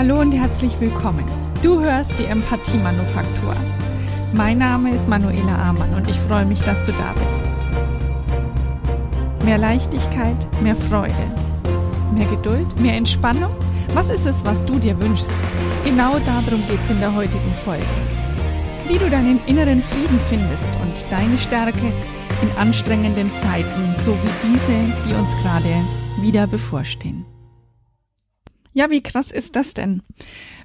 Hallo und herzlich willkommen. Du hörst die Empathie-Manufaktur. Mein Name ist Manuela Amann und ich freue mich, dass du da bist. Mehr Leichtigkeit, mehr Freude, mehr Geduld, mehr Entspannung? Was ist es, was du dir wünschst? Genau darum geht es in der heutigen Folge. Wie du deinen inneren Frieden findest und deine Stärke in anstrengenden Zeiten, so wie diese, die uns gerade wieder bevorstehen. Ja, wie krass ist das denn?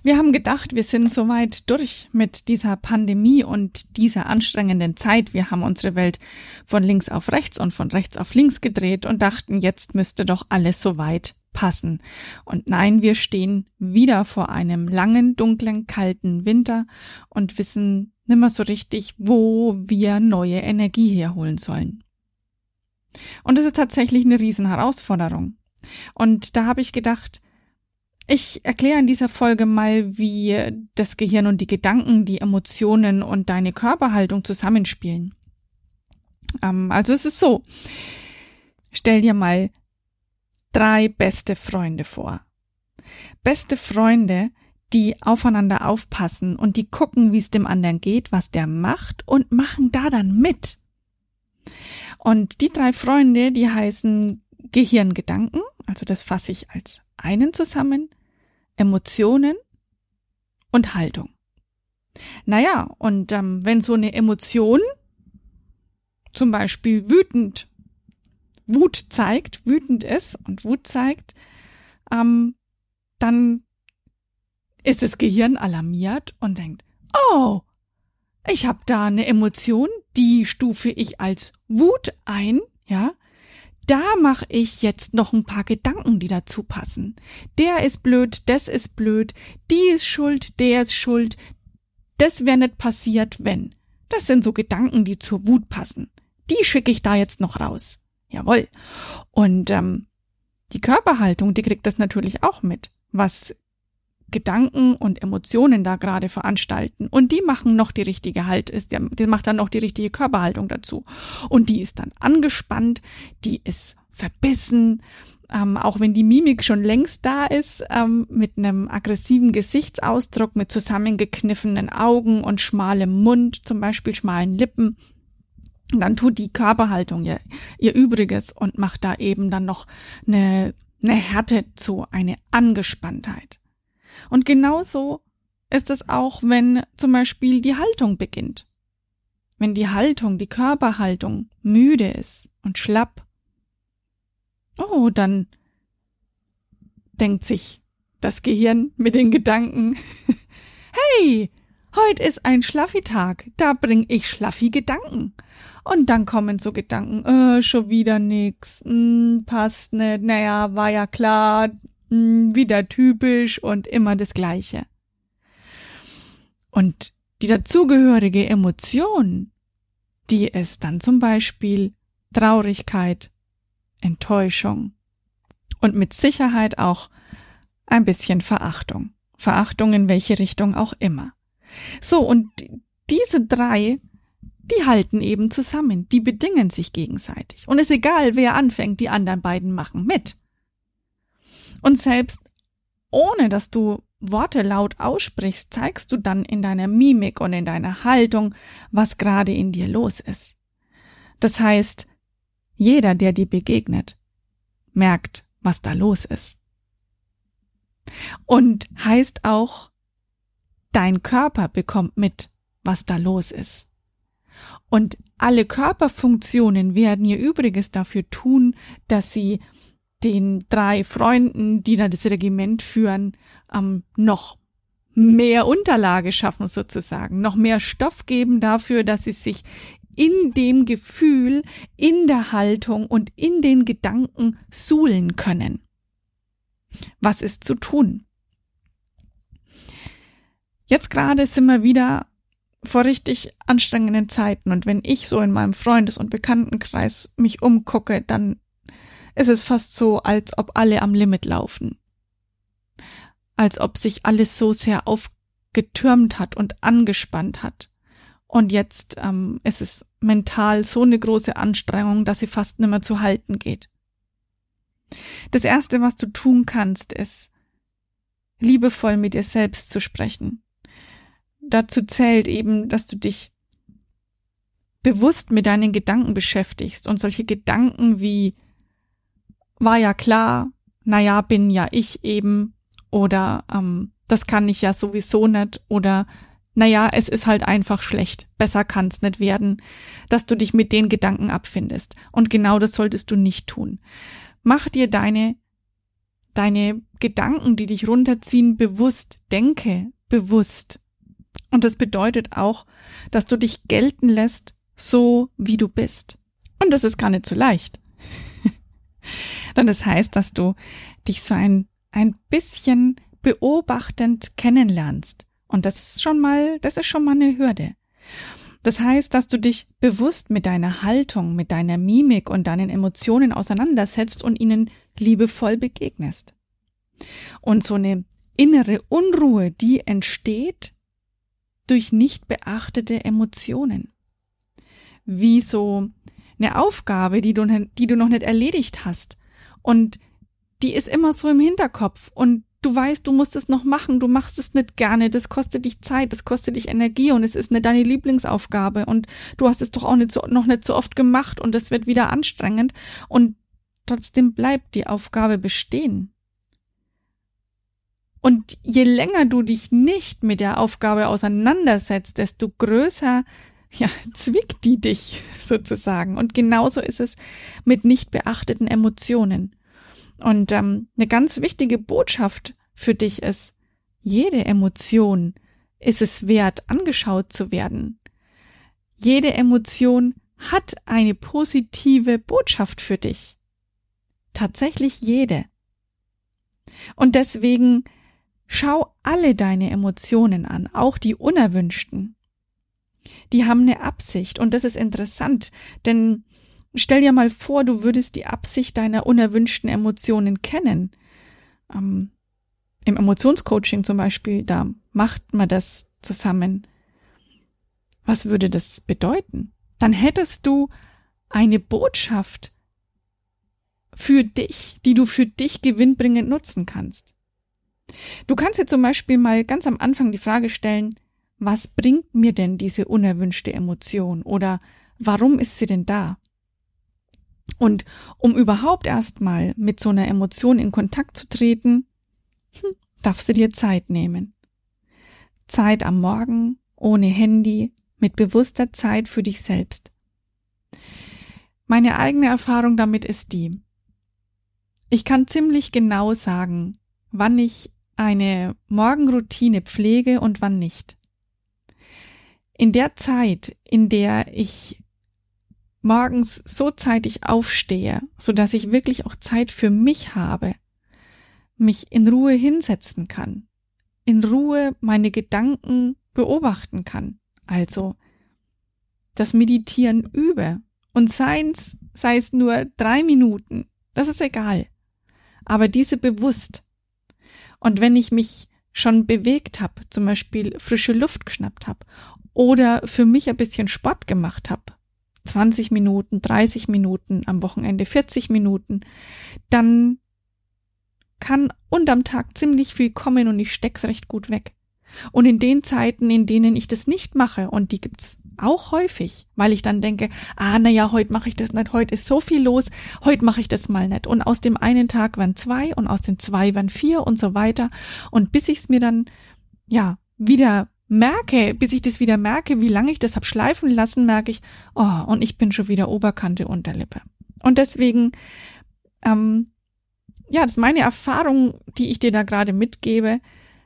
Wir haben gedacht, wir sind soweit durch mit dieser Pandemie und dieser anstrengenden Zeit. Wir haben unsere Welt von links auf rechts und von rechts auf links gedreht und dachten, jetzt müsste doch alles soweit passen. Und nein, wir stehen wieder vor einem langen, dunklen, kalten Winter und wissen nimmer so richtig, wo wir neue Energie herholen sollen. Und es ist tatsächlich eine Riesenherausforderung. Und da habe ich gedacht, ich erkläre in dieser Folge mal, wie das Gehirn und die Gedanken, die Emotionen und deine Körperhaltung zusammenspielen. Ähm, also es ist so. Stell dir mal drei beste Freunde vor. Beste Freunde, die aufeinander aufpassen und die gucken, wie es dem anderen geht, was der macht und machen da dann mit. Und die drei Freunde, die heißen Gehirngedanken, also das fasse ich als einen zusammen, Emotionen und Haltung. Naja, und ähm, wenn so eine Emotion zum Beispiel wütend, Wut zeigt, wütend ist und Wut zeigt, ähm, dann ist das Gehirn alarmiert und denkt, oh, ich habe da eine Emotion, die stufe ich als Wut ein, ja, da mache ich jetzt noch ein paar Gedanken, die dazu passen. Der ist blöd, das ist blöd, die ist schuld, der ist schuld. Das wäre nicht passiert, wenn. Das sind so Gedanken, die zur Wut passen. Die schicke ich da jetzt noch raus. Jawohl. Und ähm, die Körperhaltung, die kriegt das natürlich auch mit, was Gedanken und Emotionen da gerade veranstalten. Und die machen noch die richtige Halt, ist, die macht dann noch die richtige Körperhaltung dazu. Und die ist dann angespannt, die ist verbissen, ähm, auch wenn die Mimik schon längst da ist, ähm, mit einem aggressiven Gesichtsausdruck, mit zusammengekniffenen Augen und schmalem Mund, zum Beispiel schmalen Lippen. dann tut die Körperhaltung ihr, ihr Übriges und macht da eben dann noch eine, eine Härte zu, eine Angespanntheit. Und genauso ist es auch, wenn zum Beispiel die Haltung beginnt. Wenn die Haltung, die Körperhaltung müde ist und schlapp, oh, dann denkt sich das Gehirn mit den Gedanken, hey, heute ist ein Schlaffi-Tag, da bring ich schlaffi Gedanken. Und dann kommen so Gedanken, äh, schon wieder nix, hm, passt nicht, naja, war ja klar, hm, wieder typisch und immer das Gleiche. Und die dazugehörige Emotion, die ist dann zum Beispiel Traurigkeit, Enttäuschung und mit Sicherheit auch ein bisschen Verachtung. Verachtung in welche Richtung auch immer. So, und diese drei, die halten eben zusammen, die bedingen sich gegenseitig. Und es ist egal, wer anfängt, die anderen beiden machen mit. Und selbst ohne dass du Worte laut aussprichst, zeigst du dann in deiner Mimik und in deiner Haltung, was gerade in dir los ist. Das heißt, jeder, der dir begegnet, merkt, was da los ist. Und heißt auch, dein Körper bekommt mit, was da los ist. Und alle Körperfunktionen werden ihr Übriges dafür tun, dass sie den drei Freunden, die da das Regiment führen, ähm, noch mehr Unterlage schaffen sozusagen, noch mehr Stoff geben dafür, dass sie sich in dem Gefühl, in der Haltung und in den Gedanken suhlen können. Was ist zu tun? Jetzt gerade sind wir wieder vor richtig anstrengenden Zeiten und wenn ich so in meinem Freundes- und Bekanntenkreis mich umgucke, dann es ist fast so, als ob alle am Limit laufen. Als ob sich alles so sehr aufgetürmt hat und angespannt hat. Und jetzt ähm, ist es mental so eine große Anstrengung, dass sie fast nimmer zu halten geht. Das erste, was du tun kannst, ist liebevoll mit dir selbst zu sprechen. Dazu zählt eben, dass du dich bewusst mit deinen Gedanken beschäftigst und solche Gedanken wie war ja klar, naja, bin ja ich eben oder ähm, das kann ich ja sowieso nicht oder naja, es ist halt einfach schlecht, besser kann's nicht werden, dass du dich mit den Gedanken abfindest. Und genau das solltest du nicht tun. Mach dir deine, deine Gedanken, die dich runterziehen, bewusst. Denke bewusst. Und das bedeutet auch, dass du dich gelten lässt, so wie du bist. Und das ist gar nicht so leicht. Denn das heißt, dass du dich so ein, ein bisschen beobachtend kennenlernst. Und das ist schon mal, das ist schon mal eine Hürde. Das heißt, dass du dich bewusst mit deiner Haltung, mit deiner Mimik und deinen Emotionen auseinandersetzt und ihnen liebevoll begegnest. Und so eine innere Unruhe, die entsteht durch nicht beachtete Emotionen. Wie so eine Aufgabe, die du, die du noch nicht erledigt hast. Und die ist immer so im Hinterkopf. Und du weißt, du musst es noch machen, du machst es nicht gerne, das kostet dich Zeit, das kostet dich Energie. Und es ist nicht deine Lieblingsaufgabe. Und du hast es doch auch nicht so, noch nicht so oft gemacht. Und es wird wieder anstrengend. Und trotzdem bleibt die Aufgabe bestehen. Und je länger du dich nicht mit der Aufgabe auseinandersetzt, desto größer ja, zwickt die dich sozusagen. Und genauso ist es mit nicht beachteten Emotionen. Und ähm, eine ganz wichtige Botschaft für dich ist, jede Emotion ist es wert, angeschaut zu werden. Jede Emotion hat eine positive Botschaft für dich. Tatsächlich jede. Und deswegen schau alle deine Emotionen an, auch die unerwünschten. Die haben eine Absicht und das ist interessant, denn Stell dir mal vor, du würdest die Absicht deiner unerwünschten Emotionen kennen. Ähm, Im Emotionscoaching zum Beispiel, da macht man das zusammen. Was würde das bedeuten? Dann hättest du eine Botschaft für dich, die du für dich gewinnbringend nutzen kannst. Du kannst dir zum Beispiel mal ganz am Anfang die Frage stellen, was bringt mir denn diese unerwünschte Emotion oder warum ist sie denn da? Und um überhaupt erstmal mit so einer Emotion in Kontakt zu treten, hm, darfst du dir Zeit nehmen. Zeit am Morgen, ohne Handy, mit bewusster Zeit für dich selbst. Meine eigene Erfahrung damit ist die, ich kann ziemlich genau sagen, wann ich eine Morgenroutine pflege und wann nicht. In der Zeit, in der ich morgens so zeitig aufstehe, so dass ich wirklich auch Zeit für mich habe, mich in Ruhe hinsetzen kann, in Ruhe meine Gedanken beobachten kann, also das Meditieren übe. Und seins, sei es nur drei Minuten, das ist egal, aber diese bewusst. Und wenn ich mich schon bewegt habe, zum Beispiel frische Luft geschnappt habe oder für mich ein bisschen Sport gemacht habe, 20 Minuten, 30 Minuten, am Wochenende 40 Minuten, dann kann unterm Tag ziemlich viel kommen und ich steck's recht gut weg. Und in den Zeiten, in denen ich das nicht mache, und die gibt's auch häufig, weil ich dann denke, ah, na ja, heute mache ich das nicht, heute ist so viel los, heute mache ich das mal nicht. Und aus dem einen Tag waren zwei und aus den zwei waren vier und so weiter. Und bis ich's mir dann, ja, wieder merke, bis ich das wieder merke, wie lange ich das hab schleifen lassen, merke ich, oh, und ich bin schon wieder Oberkante Unterlippe. Und deswegen, ähm, ja, das ist meine Erfahrung, die ich dir da gerade mitgebe.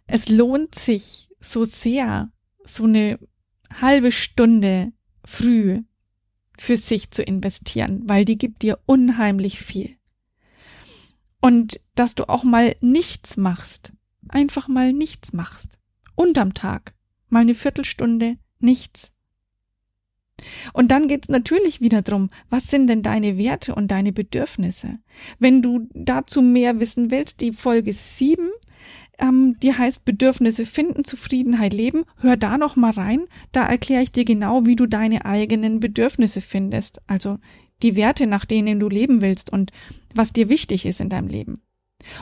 Es lohnt sich so sehr, so eine halbe Stunde früh für sich zu investieren, weil die gibt dir unheimlich viel. Und dass du auch mal nichts machst, einfach mal nichts machst, unterm Tag, mal eine Viertelstunde nichts. Und dann geht's natürlich wieder drum, was sind denn deine Werte und deine Bedürfnisse? Wenn du dazu mehr wissen willst, die Folge 7, ähm, die heißt Bedürfnisse finden, Zufriedenheit leben, hör da noch mal rein, da erkläre ich dir genau, wie du deine eigenen Bedürfnisse findest, also die Werte, nach denen du leben willst und was dir wichtig ist in deinem Leben.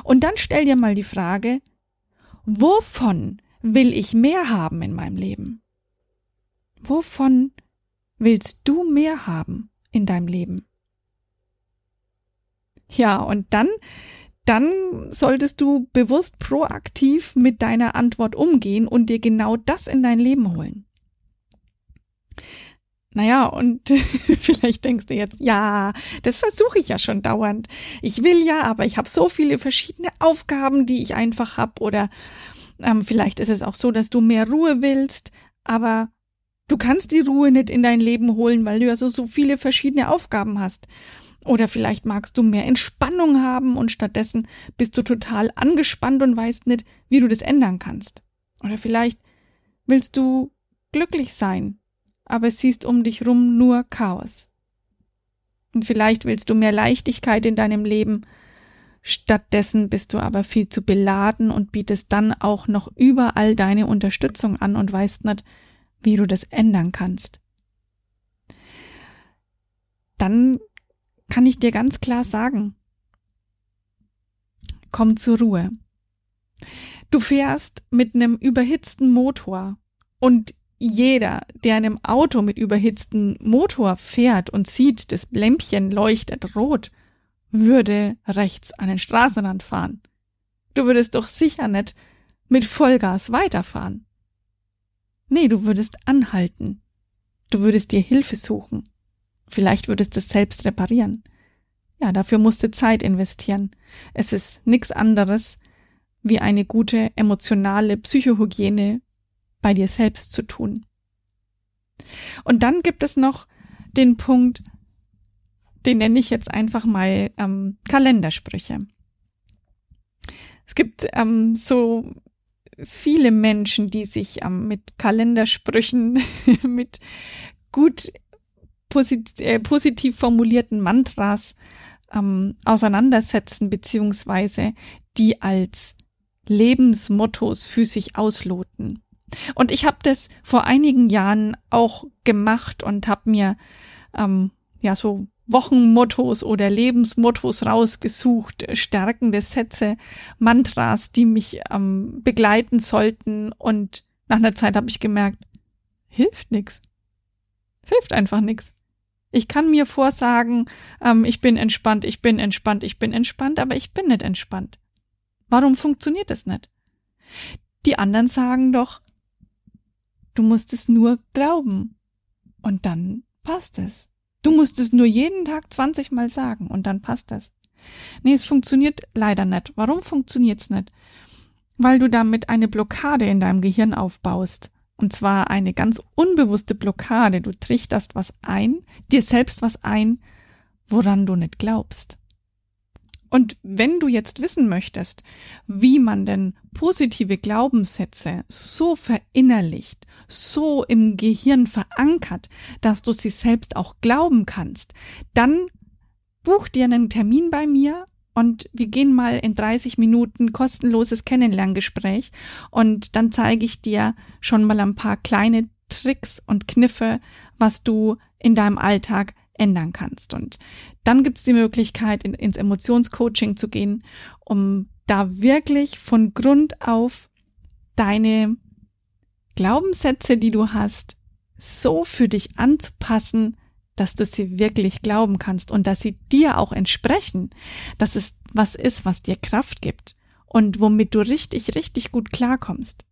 Und dann stell dir mal die Frage, wovon will ich mehr haben in meinem Leben? Wovon willst du mehr haben in deinem Leben? Ja, und dann, dann solltest du bewusst proaktiv mit deiner Antwort umgehen und dir genau das in dein Leben holen. Naja, und vielleicht denkst du jetzt, ja, das versuche ich ja schon dauernd. Ich will ja, aber ich habe so viele verschiedene Aufgaben, die ich einfach habe. Oder ähm, vielleicht ist es auch so, dass du mehr Ruhe willst, aber du kannst die Ruhe nicht in dein Leben holen, weil du ja so, so viele verschiedene Aufgaben hast. Oder vielleicht magst du mehr Entspannung haben und stattdessen bist du total angespannt und weißt nicht, wie du das ändern kannst. Oder vielleicht willst du glücklich sein aber siehst um dich rum nur Chaos. Und vielleicht willst du mehr Leichtigkeit in deinem Leben, stattdessen bist du aber viel zu beladen und bietest dann auch noch überall deine Unterstützung an und weißt nicht, wie du das ändern kannst. Dann kann ich dir ganz klar sagen, komm zur Ruhe. Du fährst mit einem überhitzten Motor und jeder, der einem Auto mit überhitztem Motor fährt und sieht, das Lämpchen leuchtet rot, würde rechts an den Straßenrand fahren. Du würdest doch sicher nicht mit Vollgas weiterfahren. Nee, du würdest anhalten. Du würdest dir Hilfe suchen. Vielleicht würdest du es selbst reparieren. Ja, dafür musst du Zeit investieren. Es ist nichts anderes wie eine gute emotionale Psychohygiene bei dir selbst zu tun. Und dann gibt es noch den Punkt, den nenne ich jetzt einfach mal ähm, Kalendersprüche. Es gibt ähm, so viele Menschen, die sich ähm, mit Kalendersprüchen, mit gut posit äh, positiv formulierten Mantras ähm, auseinandersetzen, beziehungsweise die als Lebensmottos für sich ausloten. Und ich habe das vor einigen Jahren auch gemacht und habe mir ähm, ja so Wochenmottos oder Lebensmottos rausgesucht, stärkende Sätze, Mantras, die mich ähm, begleiten sollten. Und nach einer Zeit habe ich gemerkt, hilft nix. Hilft einfach nix. Ich kann mir vorsagen, ähm, ich bin entspannt, ich bin entspannt, ich bin entspannt, aber ich bin nicht entspannt. Warum funktioniert das nicht? Die anderen sagen doch, Du musst es nur glauben. Und dann passt es. Du musst es nur jeden Tag 20 Mal sagen und dann passt es. Nee, es funktioniert leider nicht. Warum funktioniert's nicht? Weil du damit eine Blockade in deinem Gehirn aufbaust. Und zwar eine ganz unbewusste Blockade. Du trichterst was ein, dir selbst was ein, woran du nicht glaubst. Und wenn du jetzt wissen möchtest, wie man denn positive Glaubenssätze so verinnerlicht, so im Gehirn verankert, dass du sie selbst auch glauben kannst, dann buch dir einen Termin bei mir und wir gehen mal in 30 Minuten kostenloses Kennenlerngespräch und dann zeige ich dir schon mal ein paar kleine Tricks und Kniffe, was du in deinem Alltag ändern kannst. Und dann gibt es die Möglichkeit, in, ins Emotionscoaching zu gehen, um da wirklich von Grund auf deine Glaubenssätze, die du hast, so für dich anzupassen, dass du sie wirklich glauben kannst und dass sie dir auch entsprechen, dass es was ist, was dir Kraft gibt und womit du richtig, richtig gut klarkommst.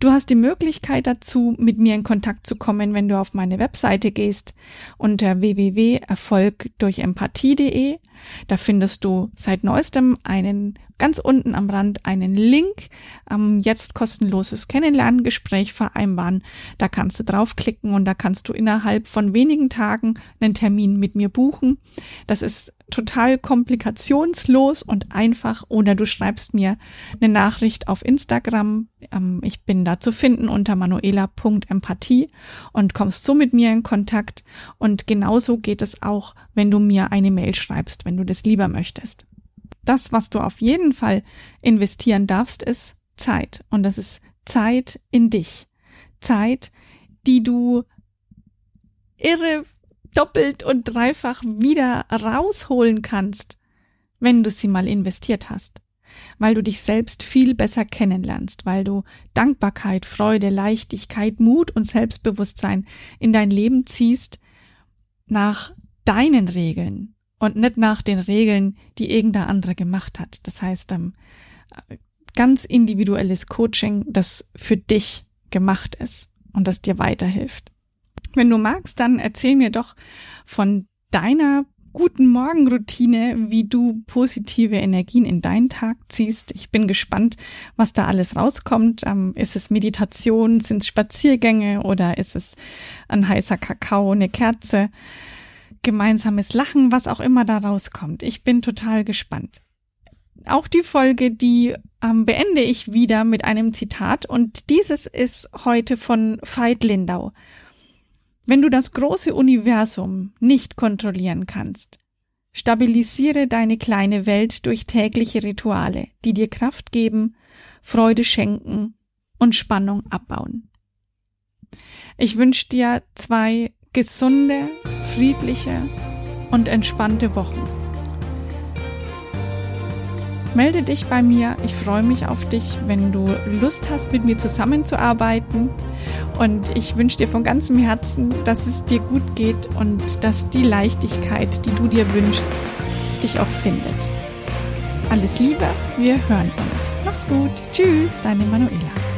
Du hast die Möglichkeit dazu, mit mir in Kontakt zu kommen, wenn du auf meine Webseite gehst unter www.erfolgdurchempathie.de. Da findest du seit neuestem einen ganz unten am Rand einen Link, ähm, jetzt kostenloses Kennenlerngespräch vereinbaren. Da kannst du draufklicken und da kannst du innerhalb von wenigen Tagen einen Termin mit mir buchen. Das ist total komplikationslos und einfach oder du schreibst mir eine Nachricht auf Instagram. Ähm, ich bin da zu finden unter manuela.empathie und kommst so mit mir in Kontakt. Und genauso geht es auch, wenn du mir eine Mail schreibst, wenn du das lieber möchtest. Das, was du auf jeden Fall investieren darfst, ist Zeit. Und das ist Zeit in dich. Zeit, die du irre doppelt und dreifach wieder rausholen kannst, wenn du sie mal investiert hast. weil du dich selbst viel besser kennenlernst, weil du Dankbarkeit, Freude, Leichtigkeit, Mut und Selbstbewusstsein in dein Leben ziehst nach deinen Regeln und nicht nach den Regeln, die irgendein anderer gemacht hat. Das heißt, ähm, ganz individuelles Coaching, das für dich gemacht ist und das dir weiterhilft. Wenn du magst, dann erzähl mir doch von deiner guten Morgenroutine, wie du positive Energien in deinen Tag ziehst. Ich bin gespannt, was da alles rauskommt. Ähm, ist es Meditation, sind es Spaziergänge oder ist es ein heißer Kakao, eine Kerze, gemeinsames Lachen, was auch immer da rauskommt. Ich bin total gespannt. Auch die Folge, die ähm, beende ich wieder mit einem Zitat und dieses ist heute von Veit Lindau. Wenn du das große Universum nicht kontrollieren kannst, stabilisiere deine kleine Welt durch tägliche Rituale, die dir Kraft geben, Freude schenken und Spannung abbauen. Ich wünsche dir zwei gesunde, friedliche und entspannte Wochen. Melde dich bei mir. Ich freue mich auf dich, wenn du Lust hast, mit mir zusammenzuarbeiten. Und ich wünsche dir von ganzem Herzen, dass es dir gut geht und dass die Leichtigkeit, die du dir wünschst, dich auch findet. Alles Liebe, wir hören uns. Mach's gut. Tschüss, deine Manuela.